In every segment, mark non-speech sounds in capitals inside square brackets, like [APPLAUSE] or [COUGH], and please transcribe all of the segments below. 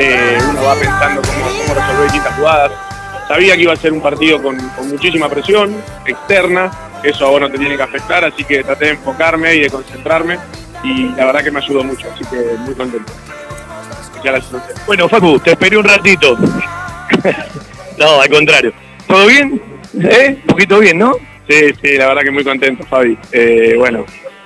eh, uno va pensando cómo, cómo resolver distintas jugadas. Sabía que iba a ser un partido con, con muchísima presión externa, eso a vos no te tiene que afectar, así que traté de enfocarme y de concentrarme y la verdad que me ayudó mucho, así que muy contento. Bueno, Facu, te esperé un ratito. [LAUGHS] no, al contrario. ¿Todo bien? ¿Eh? Un poquito bien, ¿no? Sí, sí, la verdad que muy contento, Fabi. Eh, bueno,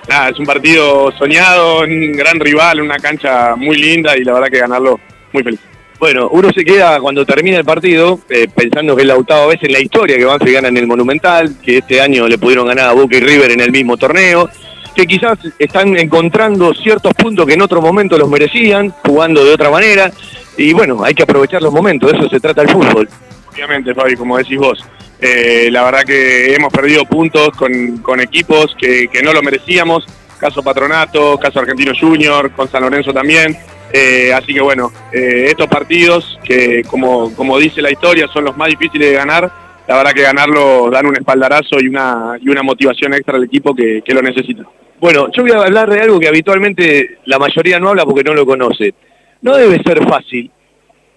nada, es un partido soñado, un gran rival, una cancha muy linda y la verdad que ganarlo muy feliz. Bueno, uno se queda cuando termina el partido eh, pensando que es la octava vez en la historia que Banfield gana en el Monumental, que este año le pudieron ganar a Boca y River en el mismo torneo, que quizás están encontrando ciertos puntos que en otro momento los merecían, jugando de otra manera, y bueno, hay que aprovechar los momentos, de eso se trata el fútbol. Obviamente, Fabi, como decís vos. Eh, la verdad que hemos perdido puntos con, con equipos que, que no lo merecíamos, caso Patronato, caso Argentino Junior, con San Lorenzo también. Eh, así que bueno, eh, estos partidos que como, como dice la historia son los más difíciles de ganar, la verdad que ganarlo dan un espaldarazo y una, y una motivación extra al equipo que, que lo necesita. Bueno, yo voy a hablar de algo que habitualmente la mayoría no habla porque no lo conoce. No debe ser fácil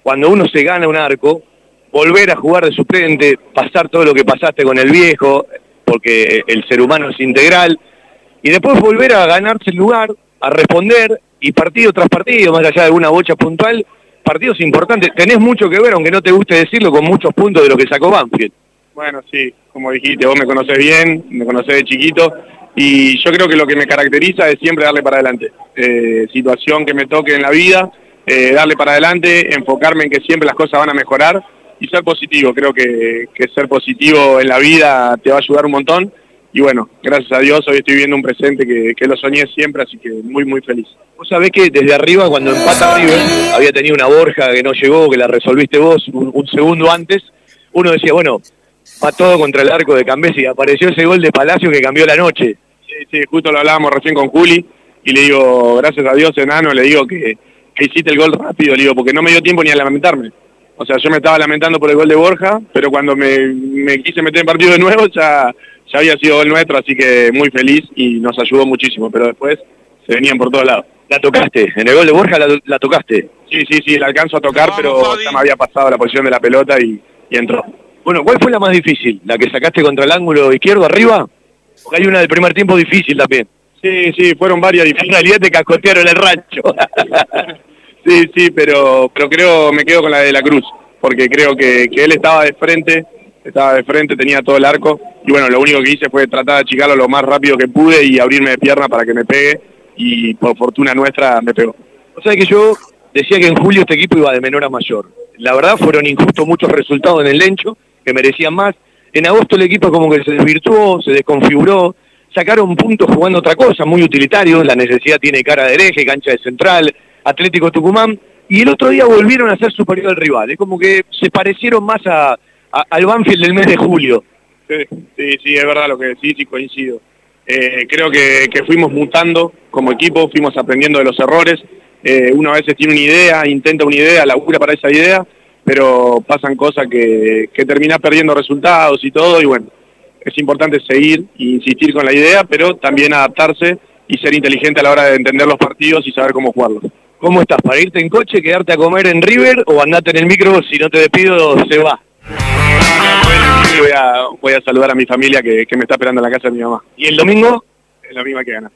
cuando uno se gana un arco, volver a jugar de suplente, pasar todo lo que pasaste con el viejo, porque el ser humano es integral, y después volver a ganarse el lugar, a responder, y partido tras partido, más allá de alguna bocha puntual, partidos importantes. Tenés mucho que ver, aunque no te guste decirlo, con muchos puntos de lo que sacó Banfield. Bueno, sí, como dijiste, vos me conocés bien, me conocés de chiquito, y yo creo que lo que me caracteriza es siempre darle para adelante. Eh, situación que me toque en la vida, eh, darle para adelante, enfocarme en que siempre las cosas van a mejorar y ser positivo. Creo que, que ser positivo en la vida te va a ayudar un montón. Y bueno, gracias a Dios hoy estoy viendo un presente que, que lo soñé siempre, así que muy, muy feliz. Vos sabés que desde arriba, cuando empata River, había tenido una Borja que no llegó, que la resolviste vos un, un segundo antes, uno decía, bueno, va todo contra el arco de Cambesi, apareció ese gol de Palacio que cambió la noche. Sí, sí, justo lo hablábamos recién con Juli, y le digo, gracias a Dios, enano, le digo que, que hiciste el gol rápido, le digo, porque no me dio tiempo ni a lamentarme. O sea, yo me estaba lamentando por el gol de Borja, pero cuando me, me quise meter en partido de nuevo ya, ya había sido gol nuestro, así que muy feliz y nos ayudó muchísimo, pero después se venían por todos lados. La tocaste, en el gol de Borja la, la tocaste. Sí, sí, sí, la alcanzo a tocar, pero ya me había pasado la posición de la pelota y, y entró. Bueno, ¿cuál fue la más difícil? ¿La que sacaste contra el ángulo izquierdo arriba? Porque hay una del primer tiempo difícil también. Sí, sí, fueron varias En difíciles. realidad te cascotearon el rancho. [LAUGHS] Sí, sí, pero, pero creo, me quedo con la de la Cruz, porque creo que, que él estaba de frente, estaba de frente, tenía todo el arco, y bueno, lo único que hice fue tratar de achicarlo lo más rápido que pude y abrirme de pierna para que me pegue, y por fortuna nuestra me pegó. O sea que yo decía que en julio este equipo iba de menor a mayor. La verdad fueron injustos muchos resultados en el Lencho, que merecían más. En agosto el equipo como que se desvirtuó, se desconfiguró, sacaron puntos jugando otra cosa, muy utilitario, la necesidad tiene cara de hereje, cancha de central, Atlético Tucumán, y el otro día volvieron a ser superior al rival, es como que se parecieron más a, a- al Banfield del mes de julio. Sí, sí, sí, es verdad lo que decís y coincido. Eh, creo que, que fuimos mutando como equipo, fuimos aprendiendo de los errores. Eh, uno a veces tiene una idea, intenta una idea, labura para esa idea, pero pasan cosas que, que terminás perdiendo resultados y todo, y bueno, es importante seguir e insistir con la idea, pero también adaptarse y ser inteligente a la hora de entender los partidos y saber cómo jugarlos. ¿Cómo estás? ¿Para irte en coche, quedarte a comer en River o andate en el micro? Si no te despido, se va. Voy a, voy a saludar a mi familia que, que me está esperando en la casa de mi mamá. ¿Y el domingo? Es la misma que gana.